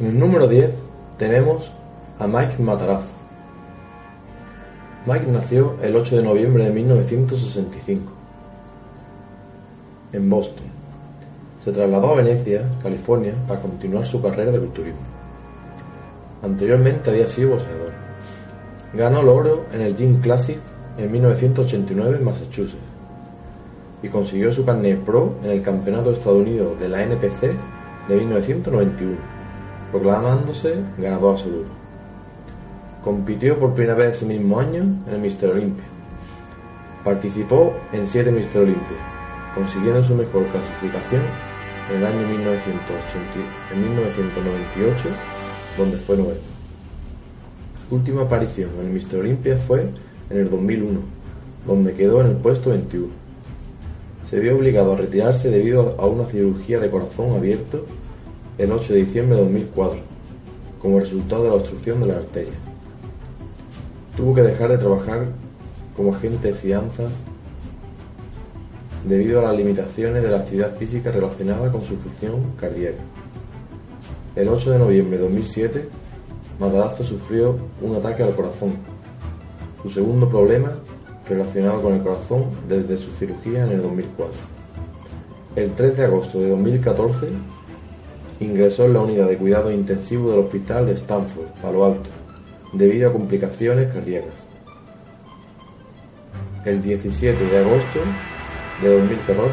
En el número 10 tenemos a Mike Matarazzo. Mike nació el 8 de noviembre de 1965 en Boston. Se trasladó a Venecia, California, para continuar su carrera de culturismo. Anteriormente había sido boxeador. Ganó el oro en el Gym Classic en 1989 en Massachusetts y consiguió su carnet pro en el Campeonato Estados Unidos de la NPC de 1991 proclamándose ganador absoluto. Compitió por primera vez ese mismo año en el Mister Olympia. Participó en siete Mister Olympia, consiguiendo su mejor clasificación en el año 1998, donde fue noveno. Su última aparición en el Mister Olympia fue en el 2001, donde quedó en el puesto 21. Se vio obligado a retirarse debido a una cirugía de corazón abierto el 8 de diciembre de 2004, como resultado de la obstrucción de la arteria. Tuvo que dejar de trabajar como agente de fianzas debido a las limitaciones de la actividad física relacionada con su función cardíaca. El 8 de noviembre de 2007, Matarazzo sufrió un ataque al corazón, su segundo problema relacionado con el corazón desde su cirugía en el 2004. El 3 de agosto de 2014 Ingresó en la unidad de cuidado intensivo del Hospital de Stanford, Palo Alto, debido a complicaciones cardíacas. El 17 de agosto de 2014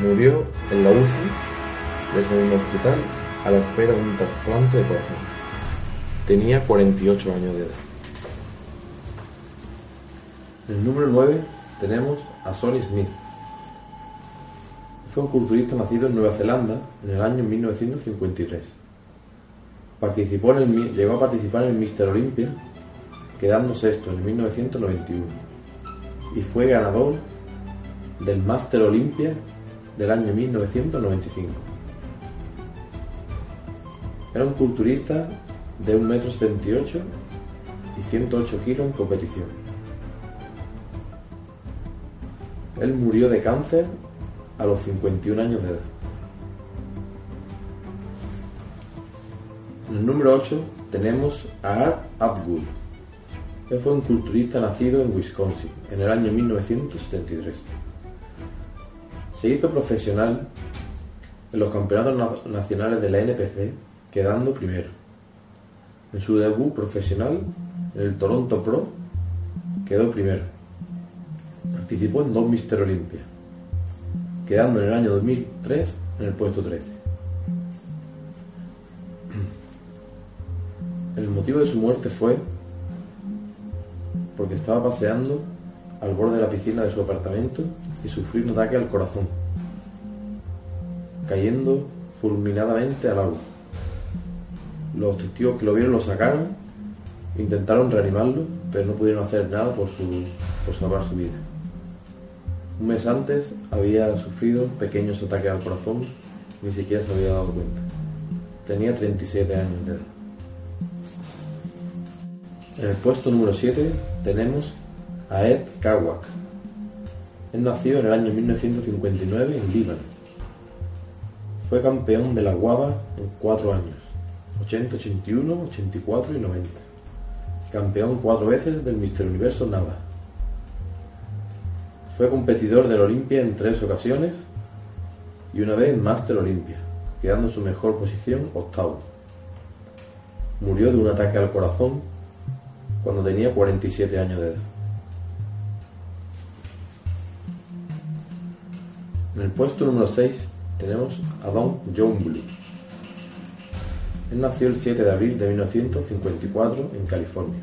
murió en la UCI de ese mismo hospital a la espera de un trasplante de corazón. Tenía 48 años de edad. El número 9 tenemos a Sonny Smith, fue un culturista nacido en Nueva Zelanda en el año 1953. Participó en llegó a participar en el Mister Olympia, quedando sexto en 1991, y fue ganador del Master Olympia del año 1995. Era un culturista de 1,78 m y 108 kilos en competición. Él murió de cáncer a los 51 años de edad. En el número 8 tenemos a Art Abgul. Él fue un culturista nacido en Wisconsin en el año 1973. Se hizo profesional en los campeonatos nacionales de la NPC, quedando primero. En su debut profesional, en el Toronto Pro, quedó primero. Participó en dos Mister Olympia quedando en el año 2003 en el puesto 13. El motivo de su muerte fue porque estaba paseando al borde de la piscina de su apartamento y sufrió un ataque al corazón, cayendo fulminadamente al agua. Los testigos que lo vieron lo sacaron, intentaron reanimarlo, pero no pudieron hacer nada por, por salvar su vida. Un mes antes había sufrido pequeños ataques al corazón, ni siquiera se había dado cuenta. Tenía 37 años de edad. En el puesto número 7 tenemos a Ed Kawak. Él nació en el año 1959 en Líbano. Fue campeón de la Guava en 4 años, 80, 81, 84 y 90. Campeón cuatro veces del Mister Universo Nava fue competidor del Olimpia en tres ocasiones y una vez en Master Olimpia, quedando en su mejor posición octavo. Murió de un ataque al corazón cuando tenía 47 años de edad. En el puesto número 6 tenemos a Don John Blue. Él nació el 7 de abril de 1954 en California.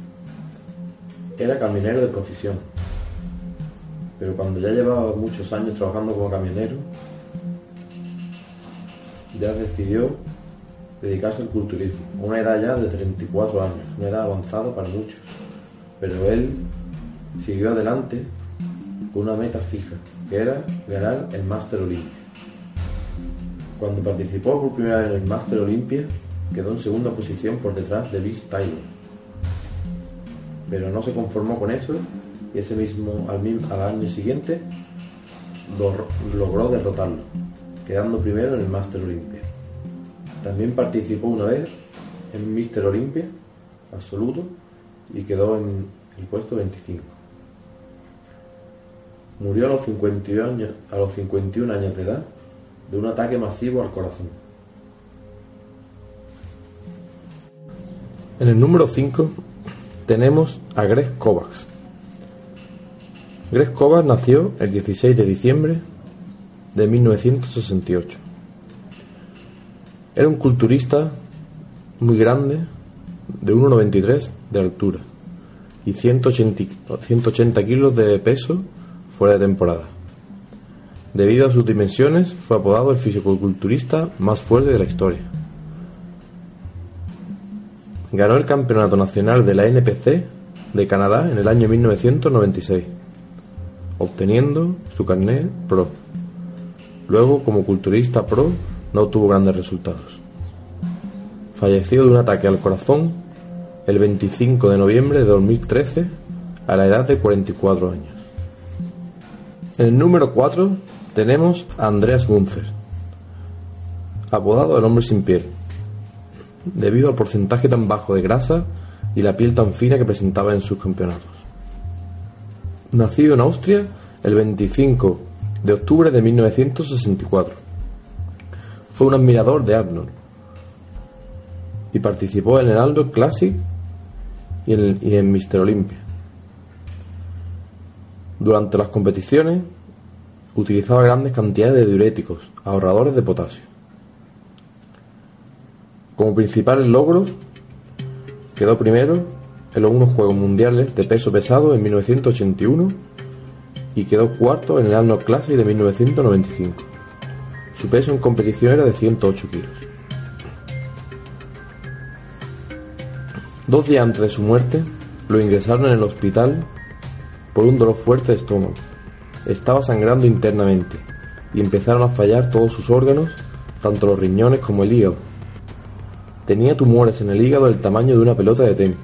Era camionero de profesión pero cuando ya llevaba muchos años trabajando como camionero, ya decidió dedicarse al culturismo, una edad ya de 34 años, una edad avanzada para muchos. Pero él siguió adelante con una meta fija, que era ganar el Master Olympia. Cuando participó por primera vez en el Master Olympia, quedó en segunda posición por detrás de Liz Taylor. Pero no se conformó con eso y ese mismo al, al año siguiente logró derrotarlo, quedando primero en el Master Olympia. También participó una vez en Mr. Olympia absoluto y quedó en el puesto 25. Murió a los 51 años, a los 51 años de edad de un ataque masivo al corazón. En el número 5 tenemos a Greg Kovacs. Greg Kovacs nació el 16 de diciembre de 1968. Era un culturista muy grande, de 1,93 de altura y 180, 180 kilos de peso fuera de temporada. Debido a sus dimensiones, fue apodado el fisicoculturista más fuerte de la historia. Ganó el Campeonato Nacional de la NPC de Canadá en el año 1996, obteniendo su carnet pro. Luego, como culturista pro, no obtuvo grandes resultados. Falleció de un ataque al corazón el 25 de noviembre de 2013 a la edad de 44 años. En el número 4 tenemos a Andreas Gunzer, apodado el hombre sin piel, debido al porcentaje tan bajo de grasa y la piel tan fina que presentaba en sus campeonatos. Nacido en Austria el 25 de octubre de 1964. Fue un admirador de Arnold y participó en el Arnold Classic y en, y en Mr. Olympia. Durante las competiciones utilizaba grandes cantidades de diuréticos, ahorradores de potasio. Como principales logros, quedó primero en los unos Juegos Mundiales de peso pesado en 1981 y quedó cuarto en el Arnold Classic de 1995. Su peso en competición era de 108 kilos. Dos días antes de su muerte, lo ingresaron en el hospital por un dolor fuerte de estómago. Estaba sangrando internamente y empezaron a fallar todos sus órganos, tanto los riñones como el hígado. Tenía tumores en el hígado del tamaño de una pelota de tenis,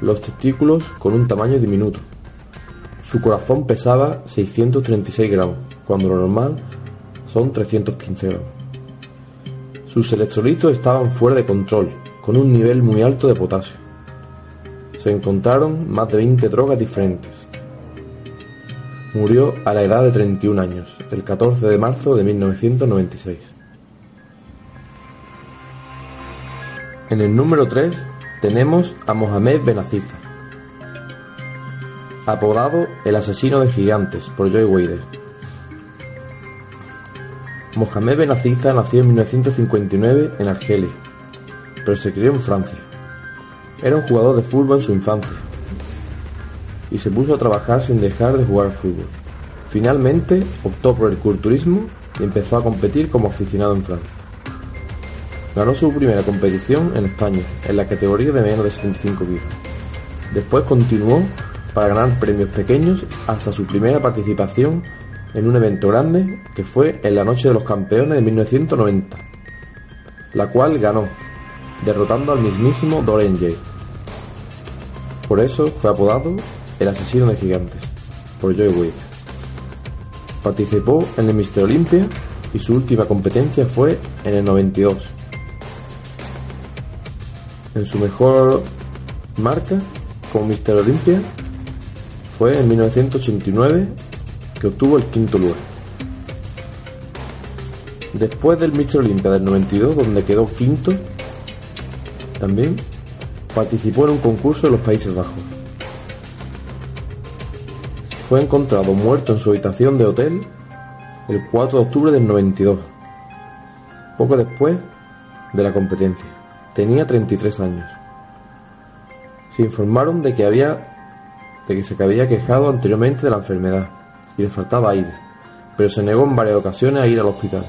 los testículos con un tamaño diminuto. Su corazón pesaba 636 gramos, cuando lo normal son 315 gramos. Sus electrolitos estaban fuera de control, con un nivel muy alto de potasio. Se encontraron más de 20 drogas diferentes. Murió a la edad de 31 años, el 14 de marzo de 1996. En el número 3 tenemos a Mohamed Benazifa, apodado el asesino de gigantes por Joy Wader. Mohamed Benazifa nació en 1959 en Argelia, pero se crió en Francia. Era un jugador de fútbol en su infancia y se puso a trabajar sin dejar de jugar al fútbol. Finalmente optó por el culturismo y empezó a competir como aficionado en Francia. Ganó su primera competición en España, en la categoría de menos de 75 kilos. Después continuó para ganar premios pequeños hasta su primera participación en un evento grande que fue en la Noche de los Campeones de 1990, la cual ganó, derrotando al mismísimo Dorian Jay. Por eso fue apodado el asesino de gigantes, por Joy Wade. Participó en el Mister Olympia y su última competencia fue en el 92 en su mejor marca como Mr. Olympia fue en 1989 que obtuvo el quinto lugar. Después del Mr. Olympia del 92 donde quedó quinto, también participó en un concurso de los Países Bajos. Fue encontrado muerto en su habitación de hotel el 4 de octubre del 92, poco después de la competencia. Tenía 33 años. Se informaron de que había de que se había quejado anteriormente de la enfermedad y le faltaba aire, pero se negó en varias ocasiones a ir al hospital.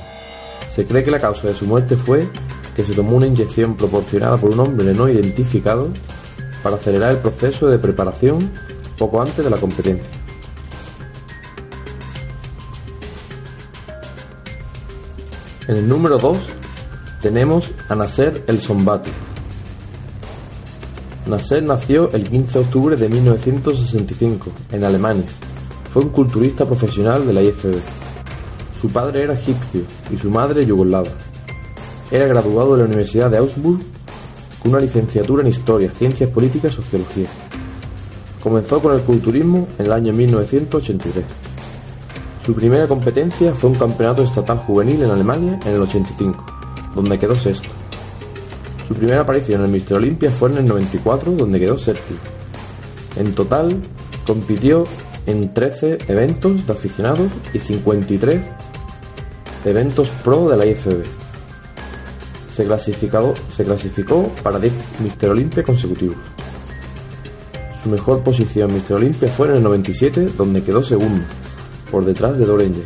Se cree que la causa de su muerte fue que se tomó una inyección proporcionada por un hombre no identificado para acelerar el proceso de preparación poco antes de la competencia. En el número 2 tenemos a Nasser El Sombati. Nasser nació el 15 de octubre de 1965 en Alemania. Fue un culturista profesional de la IFB. Su padre era egipcio y su madre yugoslava. Era graduado de la Universidad de Augsburg con una licenciatura en Historia, Ciencias Políticas y Sociología. Comenzó con el culturismo en el año 1983. Su primera competencia fue un campeonato estatal juvenil en Alemania en el 85, donde quedó sexto. Su primera aparición en el Mister Olympia fue en el 94, donde quedó séptimo. En total, compitió en 13 eventos de aficionados y 53 eventos pro de la IFB. Se, clasificado, se clasificó para 10 Mister Olympia consecutivos. Su mejor posición en Mister Olympia fue en el 97, donde quedó segundo, por detrás de Dorenje.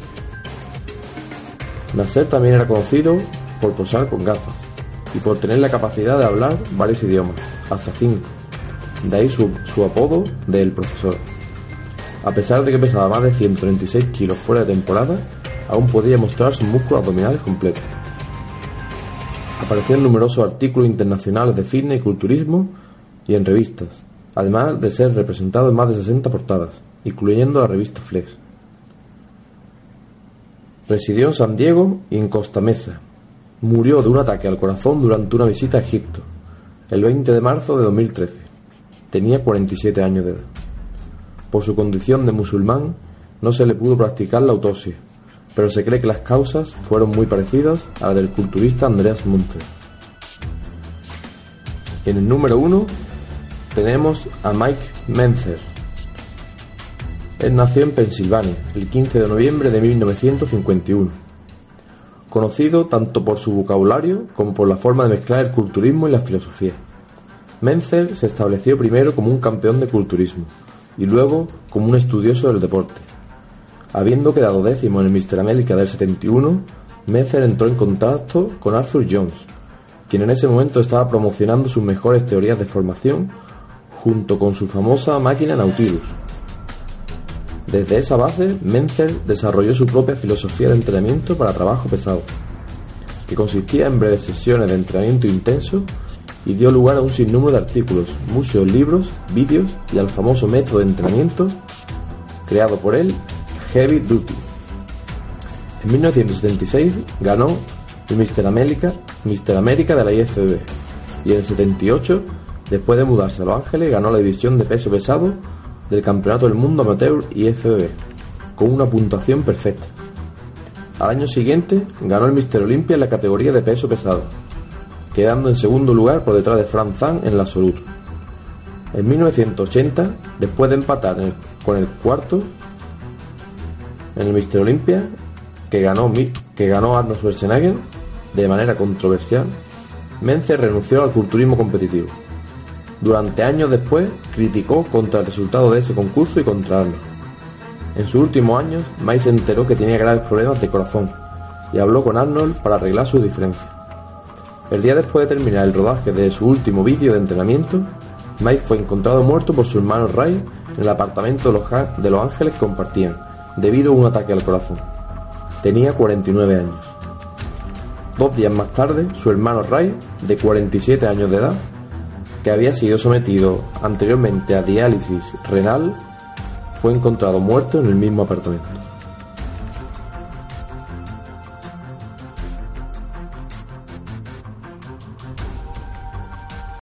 Nasser también era conocido por posar con gafas y por tener la capacidad de hablar varios idiomas, hasta cinco. De ahí su, su apodo de El Profesor. A pesar de que pesaba más de 136 kilos fuera de temporada, aún podía mostrar sus músculos abdominales completos. Apareció en numerosos artículos internacionales de fitness y culturismo y en revistas, además de ser representado en más de 60 portadas, incluyendo la revista Flex. Residió en San Diego y en Costa Mesa. Murió de un ataque al corazón durante una visita a Egipto, el 20 de marzo de 2013. Tenía 47 años de edad. Por su condición de musulmán, no se le pudo practicar la autopsia, pero se cree que las causas fueron muy parecidas a las del culturista Andreas Montes. En el número 1 tenemos a Mike Menzer. Él nació en Pensilvania el 15 de noviembre de 1951. Conocido tanto por su vocabulario como por la forma de mezclar el culturismo y la filosofía. Menzer se estableció primero como un campeón de culturismo y luego como un estudioso del deporte. Habiendo quedado décimo en el Mister América del 71, Menzer entró en contacto con Arthur Jones, quien en ese momento estaba promocionando sus mejores teorías de formación junto con su famosa máquina Nautilus. Desde esa base, Menzer desarrolló su propia filosofía de entrenamiento para trabajo pesado, que consistía en breves sesiones de entrenamiento intenso y dio lugar a un sinnúmero de artículos, muchos libros, vídeos y al famoso método de entrenamiento creado por él, Heavy Duty. En 1976 ganó el Mister América, América de la IFBB y en el 78, después de mudarse a Los Ángeles, ganó la división de peso pesado del Campeonato del Mundo Amateur IFBB con una puntuación perfecta. Al año siguiente ganó el Mister Olympia en la categoría de peso pesado, quedando en segundo lugar por detrás de Franz Zahn en el absoluto. En 1980, después de empatar con el cuarto en el Mister Olympia, que ganó, que ganó Arnold Schwarzenegger de manera controversial, Menzer renunció al culturismo competitivo. Durante años después, criticó contra el resultado de ese concurso y contra Arnold. En sus últimos años, Mike se enteró que tenía graves problemas de corazón y habló con Arnold para arreglar sus diferencias. El día después de terminar el rodaje de su último vídeo de entrenamiento, Mike fue encontrado muerto por su hermano Ray en el apartamento de Los, de Los Ángeles que compartían, debido a un ataque al corazón. Tenía 49 años. Dos días más tarde, su hermano Ray, de 47 años de edad, que había sido sometido anteriormente a diálisis renal, fue encontrado muerto en el mismo apartamento.